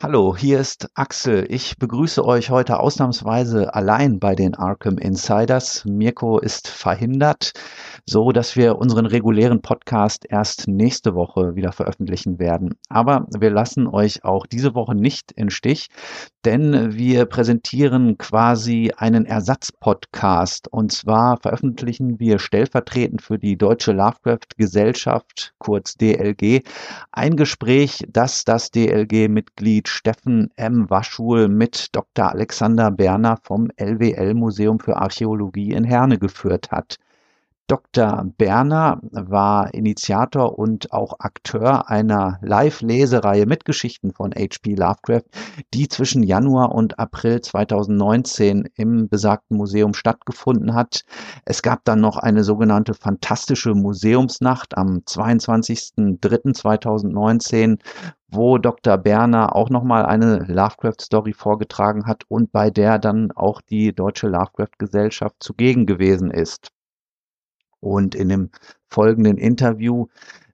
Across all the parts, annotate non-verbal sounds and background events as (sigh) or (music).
Hallo, hier ist Axel. Ich begrüße euch heute ausnahmsweise allein bei den Arkham Insiders. Mirko ist verhindert so dass wir unseren regulären Podcast erst nächste Woche wieder veröffentlichen werden. Aber wir lassen euch auch diese Woche nicht in Stich, denn wir präsentieren quasi einen Ersatzpodcast. Und zwar veröffentlichen wir stellvertretend für die Deutsche Lovecraft Gesellschaft, kurz DLG, ein Gespräch, das das DLG-Mitglied Steffen M. Waschul mit Dr. Alexander Berner vom LWL Museum für Archäologie in Herne geführt hat. Dr. Berner war Initiator und auch Akteur einer Live-Lesereihe mit Geschichten von H.P. Lovecraft, die zwischen Januar und April 2019 im besagten Museum stattgefunden hat. Es gab dann noch eine sogenannte fantastische Museumsnacht am 22.03.2019, wo Dr. Berner auch nochmal eine Lovecraft-Story vorgetragen hat und bei der dann auch die Deutsche Lovecraft-Gesellschaft zugegen gewesen ist. Und in dem folgenden Interview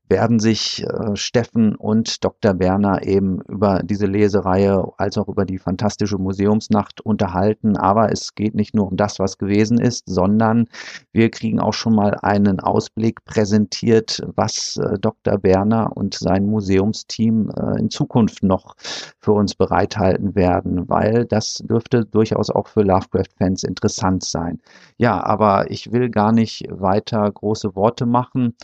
werden sich äh, Steffen und Dr. Berner eben über diese Lesereihe als auch über die fantastische Museumsnacht unterhalten. Aber es geht nicht nur um das, was gewesen ist, sondern wir kriegen auch schon mal einen Ausblick präsentiert, was äh, Dr. Berner und sein Museumsteam äh, in Zukunft noch für uns bereithalten werden, weil das dürfte durchaus auch für Lovecraft-Fans interessant sein. Ja, aber ich will gar nicht weiter große Worte machen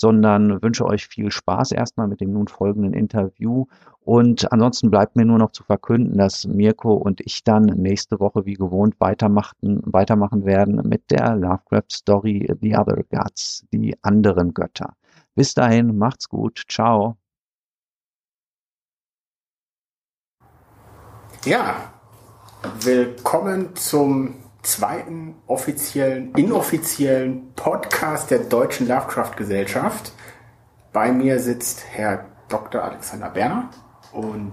sondern wünsche euch viel Spaß erstmal mit dem nun folgenden Interview. Und ansonsten bleibt mir nur noch zu verkünden, dass Mirko und ich dann nächste Woche wie gewohnt weitermachen, weitermachen werden mit der Lovecraft-Story The Other Gods, die anderen Götter. Bis dahin, macht's gut, ciao. Ja, willkommen zum zweiten offiziellen, inoffiziellen Podcast der Deutschen Lovecraft Gesellschaft. Bei mir sitzt Herr Dr. Alexander Berner und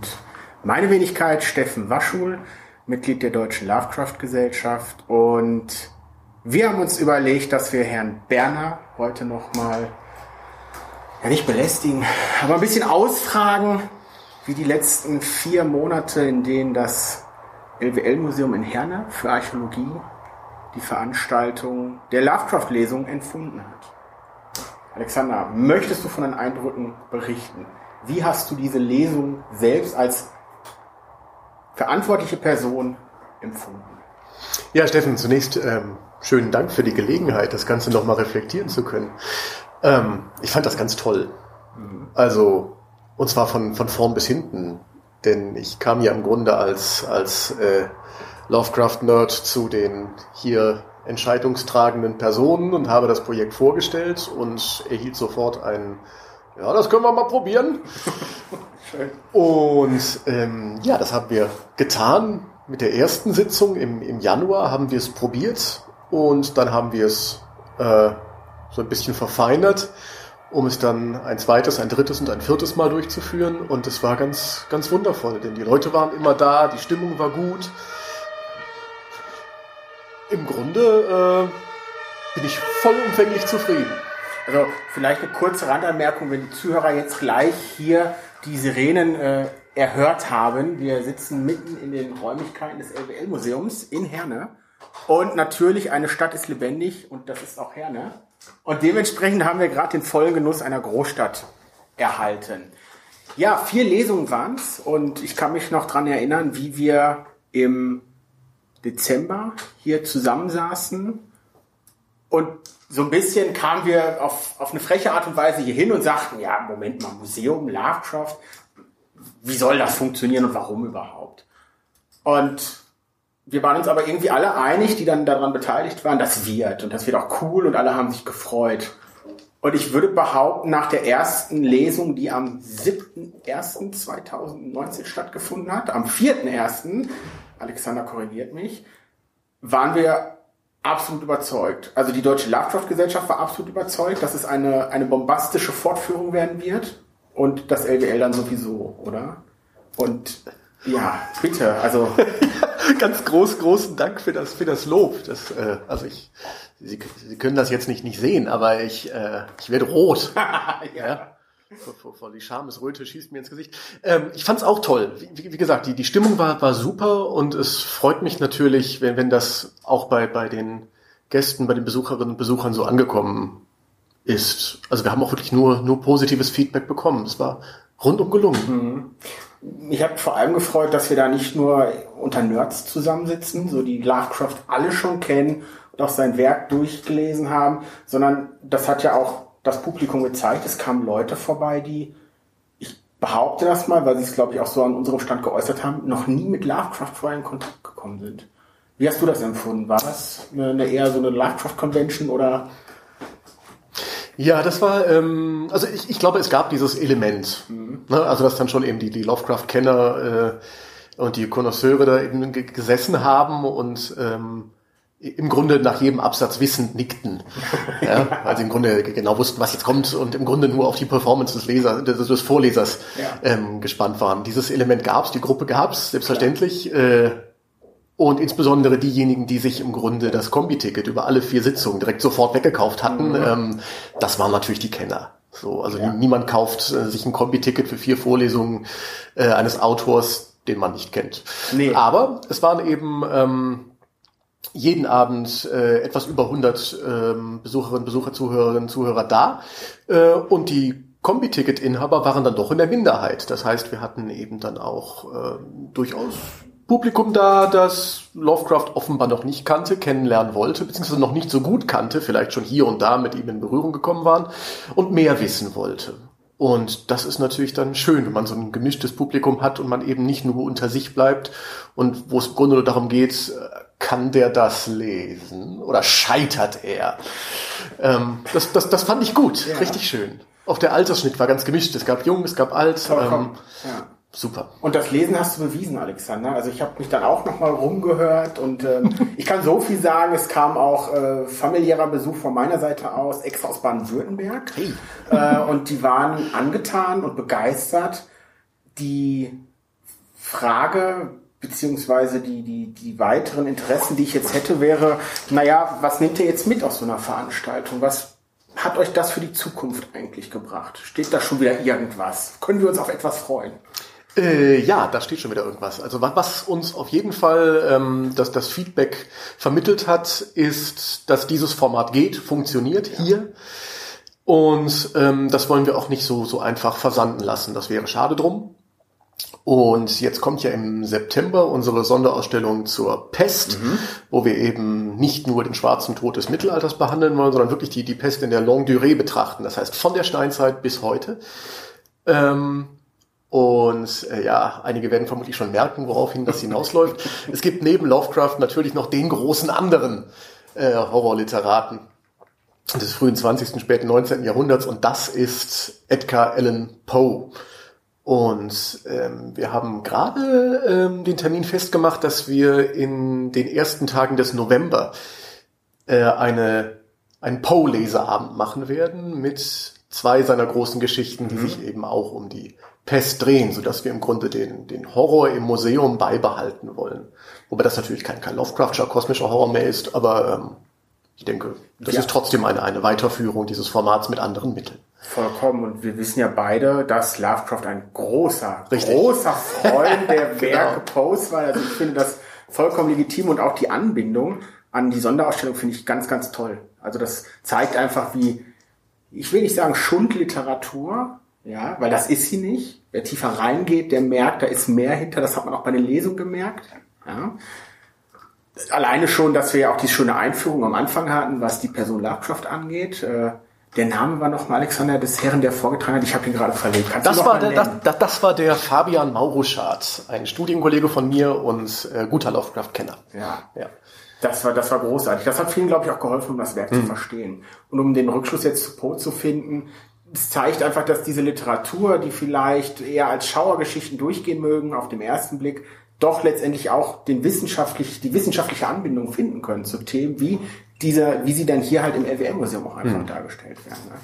meine Wenigkeit Steffen Waschul, Mitglied der Deutschen Lovecraft Gesellschaft. Und wir haben uns überlegt, dass wir Herrn Berner heute nochmal, ja nicht belästigen, aber ein bisschen ausfragen, wie die letzten vier Monate, in denen das LWL-Museum in Herne für Archäologie die Veranstaltung der Lovecraft-Lesung empfunden hat. Alexander, möchtest du von den Eindrücken berichten? Wie hast du diese Lesung selbst als verantwortliche Person empfunden? Ja, Steffen, zunächst ähm, schönen Dank für die Gelegenheit, das Ganze nochmal reflektieren zu können. Ähm, ich fand das ganz toll. Mhm. Also, und zwar von, von vorn bis hinten. Denn ich kam ja im Grunde als, als äh, Lovecraft-Nerd zu den hier entscheidungstragenden Personen und habe das Projekt vorgestellt und erhielt sofort ein, ja, das können wir mal probieren. (laughs) und ähm, ja, das haben wir getan. Mit der ersten Sitzung im, im Januar haben wir es probiert und dann haben wir es äh, so ein bisschen verfeinert um es dann ein zweites, ein drittes und ein viertes Mal durchzuführen. Und es war ganz, ganz wundervoll, denn die Leute waren immer da, die Stimmung war gut. Im Grunde äh, bin ich vollumfänglich zufrieden. Also vielleicht eine kurze Randanmerkung, wenn die Zuhörer jetzt gleich hier die Sirenen äh, erhört haben. Wir sitzen mitten in den Räumlichkeiten des LWL-Museums in Herne. Und natürlich, eine Stadt ist lebendig und das ist auch Herne. Und dementsprechend haben wir gerade den vollen Genuss einer Großstadt erhalten. Ja, vier Lesungen waren es und ich kann mich noch dran erinnern, wie wir im Dezember hier zusammensaßen und so ein bisschen kamen wir auf, auf eine freche Art und Weise hier hin und sagten, ja, Moment mal, Museum, Lovecraft, wie soll das funktionieren und warum überhaupt? Und wir waren uns aber irgendwie alle einig, die dann daran beteiligt waren, das wird und das wird auch cool und alle haben sich gefreut. Und ich würde behaupten, nach der ersten Lesung, die am 7.1.2019 stattgefunden hat, am 4.1., Alexander korrigiert mich, waren wir absolut überzeugt. Also die Deutsche Lovecraft-Gesellschaft war absolut überzeugt, dass es eine, eine bombastische Fortführung werden wird. Und das LWL dann sowieso, oder? Und ja, bitte, also. (laughs) Ganz groß, großen Dank für das, für das Lob. Das, äh, also ich, Sie, Sie können das jetzt nicht, nicht sehen, aber ich, äh, ich werde rot. (laughs) ja. Vor, vor, vor die Schamesröte schießt mir ins Gesicht. Ähm, ich fand's auch toll. Wie, wie, gesagt, die, die Stimmung war, war super und es freut mich natürlich, wenn, wenn das auch bei, bei den Gästen, bei den Besucherinnen und Besuchern so angekommen ist. Also wir haben auch wirklich nur, nur positives Feedback bekommen. Es war rundum gelungen. Mhm. Ich habe vor allem gefreut, dass wir da nicht nur unter Nerds zusammensitzen, so die Lovecraft alle schon kennen und auch sein Werk durchgelesen haben, sondern das hat ja auch das Publikum gezeigt. Es kamen Leute vorbei, die, ich behaupte das mal, weil sie es, glaube ich, auch so an unserem Stand geäußert haben, noch nie mit Lovecraft vorher in Kontakt gekommen sind. Wie hast du das empfunden? War das eine, eher so eine Lovecraft-Convention oder? Ja, das war, ähm, also ich, ich glaube, es gab dieses Element. Mhm. Ne? Also dass dann schon eben die, die Lovecraft-Kenner äh, und die Connoisseure da eben gesessen haben und ähm, im Grunde nach jedem Absatz wissend nickten, (laughs) ja, weil sie im Grunde genau wussten, was jetzt kommt und im Grunde nur auf die Performance des Lesers, des, des Vorlesers ja. ähm, gespannt waren. Dieses Element gab's, die Gruppe gab's selbstverständlich äh, und insbesondere diejenigen, die sich im Grunde das Kombi-Ticket über alle vier Sitzungen direkt sofort weggekauft hatten, mhm. ähm, das waren natürlich die Kenner. So, also ja. niemand kauft äh, sich ein Kombi-Ticket für vier Vorlesungen äh, eines Autors, den man nicht kennt. Nee. Aber es waren eben ähm, jeden Abend äh, etwas über 100 ähm, Besucherinnen, Besucher, Zuhörerinnen, Zuhörer da. Äh, und die Kombi-Ticket-Inhaber waren dann doch in der Minderheit. Das heißt, wir hatten eben dann auch äh, durchaus Publikum da, das Lovecraft offenbar noch nicht kannte, kennenlernen wollte, beziehungsweise noch nicht so gut kannte, vielleicht schon hier und da mit ihm in Berührung gekommen waren und mehr wissen wollte. Und das ist natürlich dann schön, wenn man so ein gemischtes Publikum hat und man eben nicht nur unter sich bleibt und wo es im Grunde nur darum geht, kann der das lesen oder scheitert er? Ähm, das, das, das fand ich gut, ja. richtig schön. Auch der Altersschnitt war ganz gemischt. Es gab jung, es gab alt. Ähm, ja. Super. Und das Lesen hast du bewiesen, Alexander. Also ich habe mich dann auch nochmal rumgehört und ähm, ich kann so viel sagen, es kam auch äh, familiärer Besuch von meiner Seite aus, extra aus Baden-Württemberg. Hey. Äh, und die waren angetan und begeistert. Die Frage, beziehungsweise die, die, die weiteren Interessen, die ich jetzt hätte, wäre, naja, was nehmt ihr jetzt mit aus so einer Veranstaltung? Was hat euch das für die Zukunft eigentlich gebracht? Steht da schon wieder irgendwas? Können wir uns auf etwas freuen? Äh, ja, da steht schon wieder irgendwas. Also was uns auf jeden Fall ähm, das, das Feedback vermittelt hat, ist, dass dieses Format geht, funktioniert ja. hier. Und ähm, das wollen wir auch nicht so, so einfach versanden lassen. Das wäre schade drum. Und jetzt kommt ja im September unsere Sonderausstellung zur Pest, mhm. wo wir eben nicht nur den schwarzen Tod des Mittelalters behandeln wollen, sondern wirklich die, die Pest in der Longue Durée betrachten. Das heißt von der Steinzeit bis heute. Ähm, und äh, ja, einige werden vermutlich schon merken, woraufhin das hinausläuft. (laughs) es gibt neben Lovecraft natürlich noch den großen anderen äh, Horrorliteraten des frühen 20., späten 19. Jahrhunderts und das ist Edgar Allan Poe. Und ähm, wir haben gerade ähm, den Termin festgemacht, dass wir in den ersten Tagen des November äh, eine, einen Poe-Leserabend machen werden mit zwei seiner großen Geschichten, die mhm. sich eben auch um die Pest drehen, sodass wir im Grunde den, den Horror im Museum beibehalten wollen. Wobei das natürlich kein, kein Lovecraftscher kosmischer Horror mehr ist, aber ähm, ich denke, das ja. ist trotzdem eine, eine Weiterführung dieses Formats mit anderen Mitteln. Vollkommen. Und wir wissen ja beide, dass Lovecraft ein großer, Richtig. großer Freund der (laughs) genau. Werke Poes war. Also ich finde das vollkommen legitim und auch die Anbindung an die Sonderausstellung finde ich ganz, ganz toll. Also das zeigt einfach, wie, ich will nicht sagen Schundliteratur, ja, weil das ist sie nicht. Wer tiefer reingeht, der merkt, da ist mehr hinter. Das hat man auch bei den Lesungen gemerkt. Ja. Alleine schon, dass wir ja auch die schöne Einführung am Anfang hatten, was die Person Lovecraft angeht. Äh, der Name war nochmal Alexander des Herren, der vorgetragen hat. Ich habe ihn gerade verlegt. Kannst das, war der, das, das, war der Fabian Mauruschardt, ein Studienkollege von mir und äh, guter Lovecraft-Kenner. Ja. ja. Das war, das war großartig. Das hat vielen, glaube ich, auch geholfen, um das Werk hm. zu verstehen. Und um den Rückschluss jetzt zu Poe zu finden, es zeigt einfach, dass diese Literatur, die vielleicht eher als Schauergeschichten durchgehen mögen, auf dem ersten Blick, doch letztendlich auch den wissenschaftlich, die wissenschaftliche Anbindung finden können zu Themen wie dieser, wie sie dann hier halt im LWL-Museum auch einfach mhm. dargestellt werden. Ne?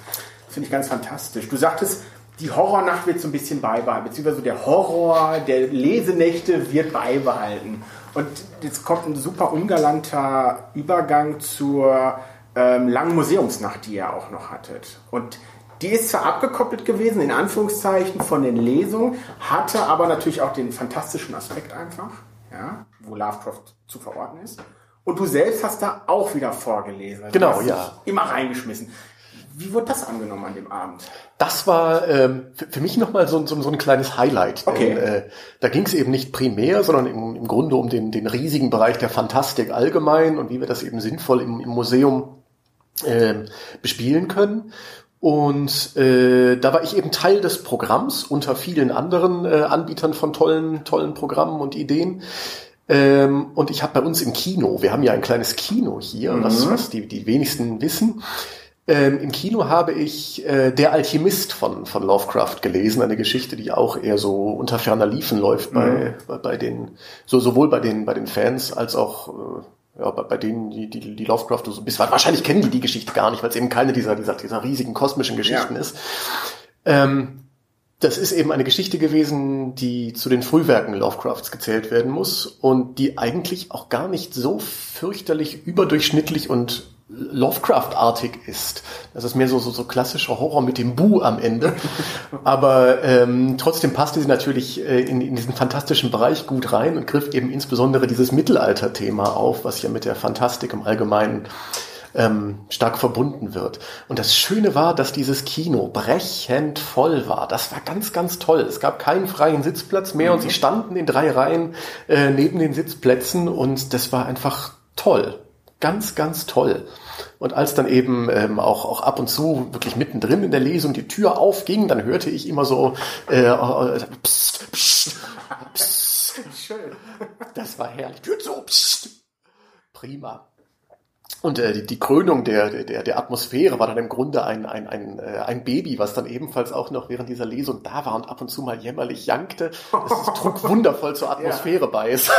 Das finde ich ganz fantastisch. Du sagtest, die Horrornacht wird so ein bisschen beibehalten, beziehungsweise der Horror der Lesenächte wird beibehalten. Und jetzt kommt ein super ungalanter Übergang zur ähm, langen Museumsnacht, die ihr auch noch hattet. Und die ist zwar abgekoppelt gewesen, in Anführungszeichen, von den Lesungen, hatte aber natürlich auch den fantastischen Aspekt einfach, ja, wo Lovecraft zu verorten ist. Und du selbst hast da auch wieder vorgelesen. Also genau, ja. Immer reingeschmissen. Wie wurde das angenommen an dem Abend? Das war ähm, für, mich nochmal so, so, so ein kleines Highlight. Okay. Denn, äh, da ging es eben nicht primär, sondern im, im Grunde um den, den riesigen Bereich der Fantastik allgemein und wie wir das eben sinnvoll im, im Museum äh, bespielen können. Und äh, da war ich eben Teil des Programms unter vielen anderen äh, Anbietern von tollen, tollen Programmen und Ideen. Ähm, und ich habe bei uns im Kino, wir haben ja ein kleines Kino hier, mhm. was, was die, die wenigsten wissen. Ähm, Im Kino habe ich äh, Der Alchemist von, von Lovecraft gelesen, eine Geschichte, die auch eher so unter ferner Liefen läuft bei, mhm. bei, bei den, so sowohl bei den, bei den Fans als auch äh, ja, bei, bei denen, die, die, die Lovecraft so bis wahrscheinlich kennen die die Geschichte gar nicht, weil es eben keine dieser, dieser, dieser riesigen kosmischen Geschichten ja. ist. Ähm, das ist eben eine Geschichte gewesen, die zu den Frühwerken Lovecrafts gezählt werden muss und die eigentlich auch gar nicht so fürchterlich überdurchschnittlich und Lovecraft-artig ist. Das ist mehr so, so, so klassischer Horror mit dem Bu am Ende. Aber ähm, trotzdem passte sie natürlich äh, in, in diesen fantastischen Bereich gut rein und griff eben insbesondere dieses Mittelalter-Thema auf, was ja mit der Fantastik im Allgemeinen ähm, stark verbunden wird. Und das Schöne war, dass dieses Kino brechend voll war. Das war ganz, ganz toll. Es gab keinen freien Sitzplatz mehr mhm. und sie standen in drei Reihen äh, neben den Sitzplätzen und das war einfach toll ganz, ganz toll. Und als dann eben ähm, auch, auch ab und zu wirklich mittendrin in der Lesung die Tür aufging, dann hörte ich immer so äh, äh, pst, pst, pst. Schön. Das war herrlich. Tür zu, pst. Prima. Und äh, die, die Krönung der, der, der Atmosphäre war dann im Grunde ein, ein, ein, äh, ein Baby, was dann ebenfalls auch noch während dieser Lesung da war und ab und zu mal jämmerlich jankte. Das, das (laughs) trug wundervoll zur Atmosphäre ja. bei. Es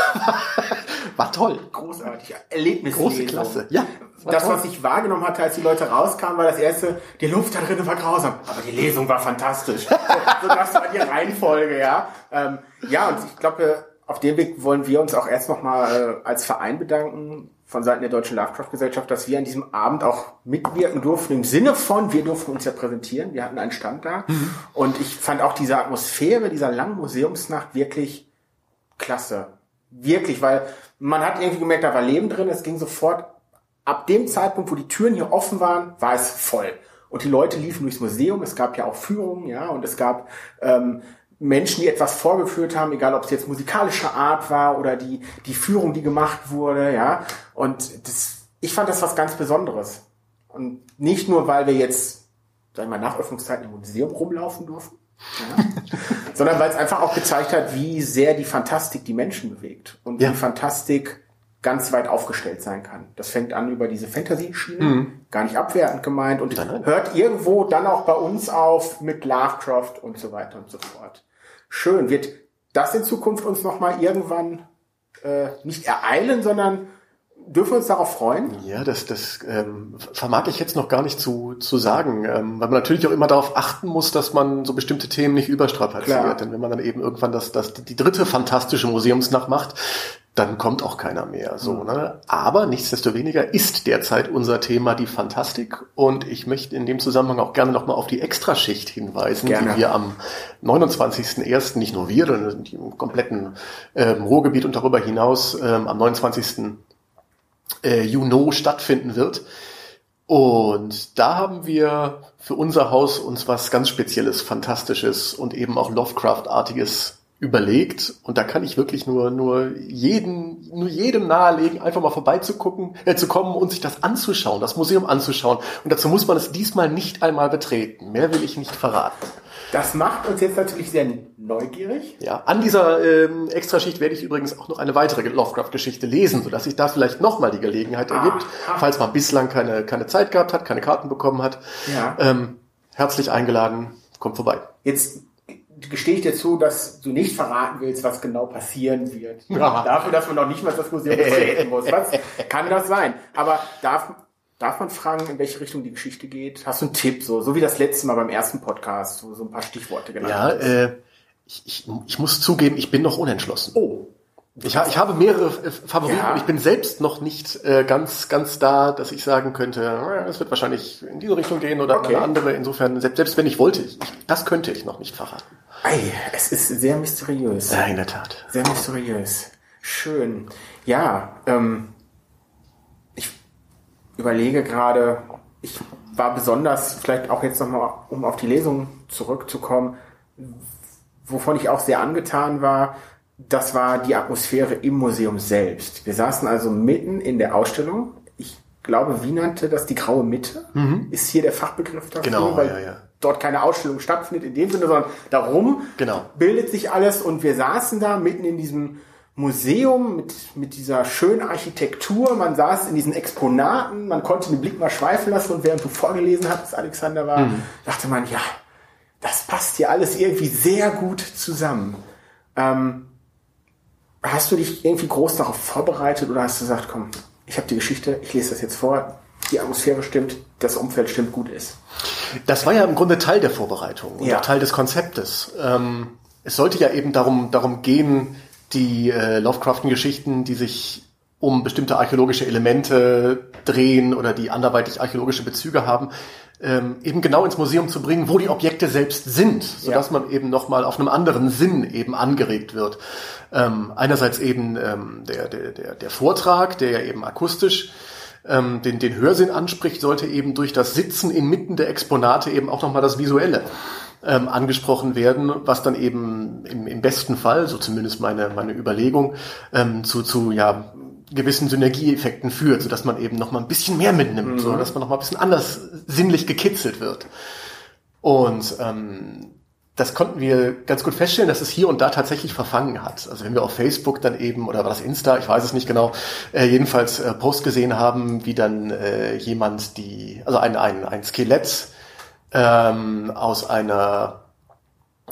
(laughs) war toll. Großartig. Erlebnis. Große Klasse. Ja. Das, was ich wahrgenommen hatte, als die Leute rauskamen, war das erste, die Luft da drin war grausam. Aber die Lesung war fantastisch. (laughs) so, das war die Reihenfolge, ja. Ähm, ja, und ich glaube, auf dem Weg wollen wir uns auch erst nochmal äh, als Verein bedanken von Seiten der Deutschen Lovecraft-Gesellschaft, dass wir an diesem Abend auch mitwirken durften, im Sinne von, wir durften uns ja präsentieren, wir hatten einen Stand da. Mhm. Und ich fand auch diese Atmosphäre dieser langen Museumsnacht wirklich klasse. Wirklich, weil man hat irgendwie gemerkt, da war Leben drin, es ging sofort, ab dem Zeitpunkt, wo die Türen hier offen waren, war es voll. Und die Leute liefen durchs Museum, es gab ja auch Führungen, ja, und es gab ähm, Menschen, die etwas vorgeführt haben, egal ob es jetzt musikalischer Art war oder die, die Führung, die gemacht wurde, ja. Und das, ich fand das was ganz Besonderes. Und nicht nur, weil wir jetzt, sagen wir mal, nach Öffnungszeiten im Museum rumlaufen durften, ja, (laughs) sondern weil es einfach auch gezeigt hat, wie sehr die Fantastik die Menschen bewegt und ja. wie Fantastik ganz weit aufgestellt sein kann. Das fängt an über diese Fantasy-Schiene, mhm. gar nicht abwertend gemeint und hört irgendwo dann auch bei uns auf mit Lovecraft und so weiter und so fort. Schön. Wird das in Zukunft uns nochmal irgendwann äh, nicht ereilen, sondern dürfen wir uns darauf freuen? Ja, das, das ähm, vermag ich jetzt noch gar nicht zu, zu sagen, ähm, weil man natürlich auch immer darauf achten muss, dass man so bestimmte Themen nicht überstrapaziert. Klar. Denn wenn man dann eben irgendwann das, das, die dritte fantastische Museumsnacht macht, dann kommt auch keiner mehr. So, mhm. ne? Aber nichtsdestoweniger ist derzeit unser Thema die Fantastik und ich möchte in dem Zusammenhang auch gerne nochmal auf die Extraschicht hinweisen, gerne. die wir am 29.01. nicht nur wir, sondern im kompletten ähm, Ruhrgebiet und darüber hinaus ähm, am 29. Äh, Juni stattfinden wird. Und da haben wir für unser Haus uns was ganz Spezielles, Fantastisches und eben auch Lovecraft-artiges überlegt und da kann ich wirklich nur nur jeden nur jedem nahelegen einfach mal vorbeizugucken äh, zu kommen und sich das anzuschauen das Museum anzuschauen. Und dazu muss man es diesmal nicht einmal betreten. Mehr will ich nicht verraten. Das macht uns jetzt natürlich sehr neugierig. Ja an dieser ähm, Extraschicht werde ich übrigens auch noch eine weitere Lovecraft Geschichte lesen so dass sich da vielleicht noch mal die Gelegenheit ergibt ah, falls man bislang keine keine Zeit gehabt hat keine Karten bekommen hat. Ja. ähm, herzlich eingeladen kommt vorbei. Jetzt gestehe ich dir zu, dass du nicht verraten willst, was genau passieren wird. Dafür, dass man noch nicht mal das Museum betreten muss. Was kann das sein? Aber darf, darf man fragen, in welche Richtung die Geschichte geht? Hast du einen Tipp, so, so wie das letzte Mal beim ersten Podcast, wo so ein paar Stichworte genannt Ja, äh, ich, ich, ich muss zugeben, ich bin noch unentschlossen. Oh. Ich, ha- ich habe mehrere Favoriten Ja. ich bin selbst noch nicht äh, ganz, ganz da, dass ich sagen könnte, es wird wahrscheinlich in diese Richtung gehen oder Okay. in eine andere. Insofern, selbst, selbst wenn ich wollte, ich, das könnte ich noch nicht verraten. Ei, es ist sehr mysteriös. Ja, in der Tat. Sehr mysteriös. Schön. Ja, ähm, ich überlege gerade, ich war besonders, vielleicht auch jetzt nochmal, um auf die Lesung zurückzukommen, wovon ich auch sehr angetan war, das war die Atmosphäre im Museum selbst. Wir saßen also mitten in der Ausstellung. Ich glaube, wie nannte das die graue Mitte? Ist hier der Fachbegriff dafür? Genau, weil ja, ja. dort keine Ausstellung stattfindet in dem Sinne, sondern darum Genau. bildet sich alles und wir saßen da mitten in diesem Museum mit, mit dieser schönen Architektur. Man saß in diesen Exponaten, man konnte den Blick mal schweifen lassen und während du vorgelesen hattest, Alexander, war, Mhm. dachte man, ja, das passt hier alles irgendwie sehr gut zusammen. Ähm, hast du dich irgendwie groß darauf vorbereitet oder hast du gesagt, komm, ich habe die Geschichte, ich lese das jetzt vor, die Atmosphäre stimmt, das Umfeld stimmt, gut ist. Das war ja im Grunde Teil der Vorbereitung und Ja. auch Teil des Konzeptes. Ähm, es sollte ja eben darum, darum gehen, die äh, Lovecraften-Geschichten, die sich um bestimmte archäologische Elemente drehen oder die anderweitig archäologische Bezüge haben, ähm, eben genau ins Museum zu bringen, wo die Objekte selbst sind, sodass Ja. man eben nochmal auf einem anderen Sinn eben angeregt wird. Ähm, einerseits eben ähm, der, der, der, der Vortrag, der ja eben akustisch ähm, den, den Hörsinn anspricht, sollte eben durch das Sitzen inmitten der Exponate eben auch nochmal das Visuelle ähm, angesprochen werden, was dann eben im, im besten Fall, so zumindest meine, meine Überlegung, ähm, zu, zu ja, gewissen Synergieeffekten führt, sodass man eben nochmal ein bisschen mehr mitnimmt, so dass man nochmal ein bisschen anders sinnlich gekitzelt wird. Und ähm, das konnten wir ganz gut feststellen, dass es hier und da tatsächlich verfangen hat. Also wenn wir auf Facebook dann eben, oder war das Insta, ich weiß es nicht genau, äh, jedenfalls äh, Post gesehen haben, wie dann äh, jemand die, also ein, ein, ein Skelett ähm, aus einer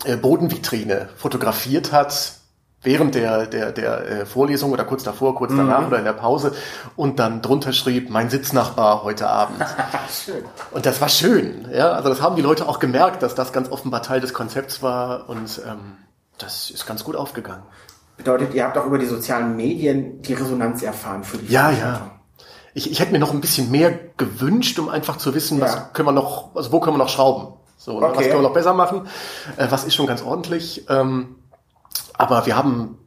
äh, Bodenvitrine fotografiert hat, während der, der, der äh, Vorlesung oder kurz davor, kurz danach oder in der Pause und dann drunter schrieb, mein Sitznachbar heute Abend. (laughs) Schön. Und das war schön. Ja, also das haben die Leute auch gemerkt, dass das ganz offenbar Teil des Konzepts war und ähm, das ist ganz gut aufgegangen. Bedeutet, ihr habt auch über die sozialen Medien die Resonanz erfahren für die Ja, ja. Ich, ich hätte mir noch ein bisschen mehr gewünscht, um einfach zu wissen, Ja. was können wir noch, also wo können wir noch schrauben? So, ne, was Okay. können wir noch besser machen? Äh, was ist schon ganz ordentlich? Ähm, aber wir haben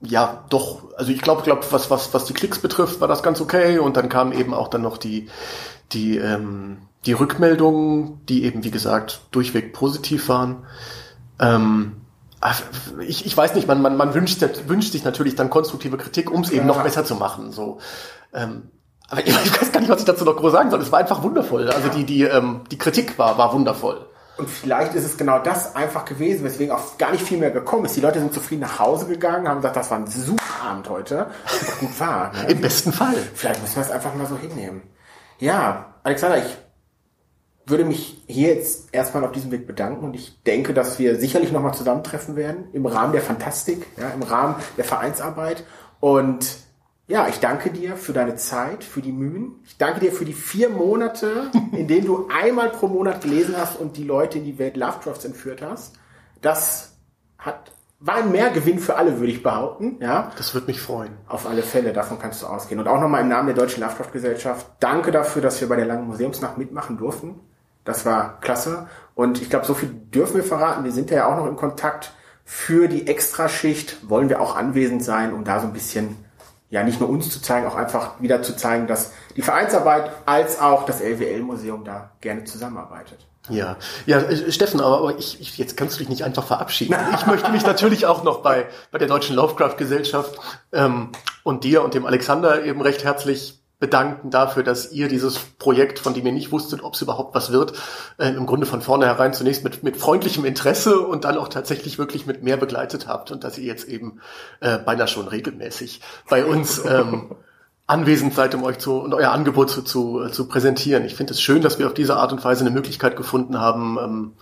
ja doch, also ich glaube, glaub, was, was, was die Klicks betrifft, war das ganz okay. Und dann kamen eben auch dann noch die, die, ähm, die Rückmeldungen, die eben, wie gesagt, durchweg positiv waren. Ähm, ach, ich, ich weiß nicht, man, man, man wünscht, wünscht sich natürlich dann konstruktive Kritik, um es eben Ja. noch besser zu machen. So. Ähm, aber ich weiß gar nicht, was ich dazu noch groß sagen soll. Es war einfach wundervoll. Also die, die, ähm, die Kritik war, war wundervoll. Und vielleicht ist es genau das einfach gewesen, weswegen auch gar nicht viel mehr gekommen ist. Die Leute sind zufrieden nach Hause gegangen, haben gesagt, das war ein super Abend heute. Was gut war. Ne? Im besten Fall. Vielleicht müssen wir es einfach mal so hinnehmen. Ja, Alexander, ich würde mich hier jetzt erstmal auf diesem Weg bedanken und ich denke, dass wir sicherlich nochmal zusammentreffen werden im Rahmen der Fantastik, ja, im Rahmen der Vereinsarbeit. Und ja, ich danke dir für deine Zeit, für die Mühen. Ich danke dir für die vier Monate, in denen du einmal pro Monat gelesen hast und die Leute in die Welt Lovecrafts entführt hast. Das hat, war ein Mehrgewinn für alle, würde ich behaupten. Ja, Das wird mich freuen. auf alle Fälle, davon kannst du ausgehen. Und auch nochmal im Namen der Deutschen Lovecraft-Gesellschaft, danke dafür, dass wir bei der langen Museumsnacht mitmachen durften. Das war klasse. Und ich glaube, so viel dürfen wir verraten. Wir sind ja auch noch in Kontakt. Für die Extraschicht wollen wir auch anwesend sein, um da so ein bisschen, ja, nicht nur uns zu zeigen, auch einfach wieder zu zeigen, dass die Vereinsarbeit als auch das LWL-Museum da gerne zusammenarbeitet. Ja, ja, äh, Steffen, aber, ich, ich, jetzt kannst du dich nicht einfach verabschieden. Ich möchte mich natürlich auch noch bei, bei der Deutschen Lovecraft-Gesellschaft ähm, und dir und dem Alexander eben recht herzlich bedanken dafür, dass ihr dieses Projekt, von dem ihr nicht wusstet, ob es überhaupt was wird, äh, im Grunde von vornherein zunächst mit, mit freundlichem Interesse und dann auch tatsächlich wirklich mit mehr begleitet habt und dass ihr jetzt eben äh, beinahe schon regelmäßig bei uns ähm, (laughs) anwesend seid, um euch zu und euer Angebot zu, zu, zu präsentieren. Ich finde es schön, dass wir auf diese Art und Weise eine Möglichkeit gefunden haben, ähm,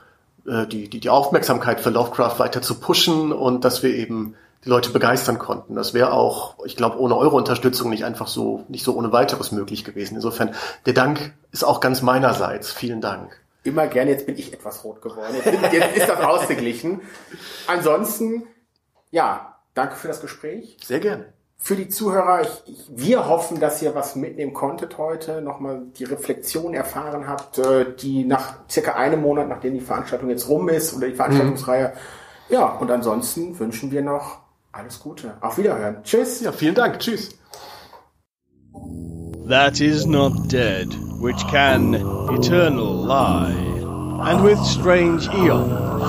äh, die, die, die Aufmerksamkeit für Lovecraft weiter zu pushen und dass wir eben die Leute begeistern konnten. Das wäre auch, ich glaube, ohne eure Unterstützung nicht einfach so, nicht so ohne weiteres möglich gewesen. Insofern, der Dank ist auch ganz meinerseits. Vielen Dank. Immer gerne, jetzt bin ich etwas rot geworden. Jetzt, jetzt ist das ausgeglichen. Ansonsten, ja, danke für das Gespräch. Sehr gerne. Für die Zuhörer, ich, ich, wir hoffen, dass ihr was mitnehmen konntet heute, nochmal die Reflexion erfahren habt, äh, die nach circa einem Monat, nachdem die Veranstaltung jetzt rum ist oder die Veranstaltungsreihe. Mhm. Ja, und ansonsten wünschen wir noch alles Gute. Auf Wiederhören. Tschüss. Ja, vielen Dank. Tschüss. That is not dead, which can eternal lie, and with strange eons,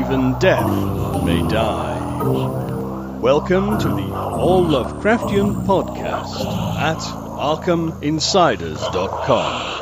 even death may die. Welcome to the All Lovecraftian Podcast at ArkhamInsiders.com.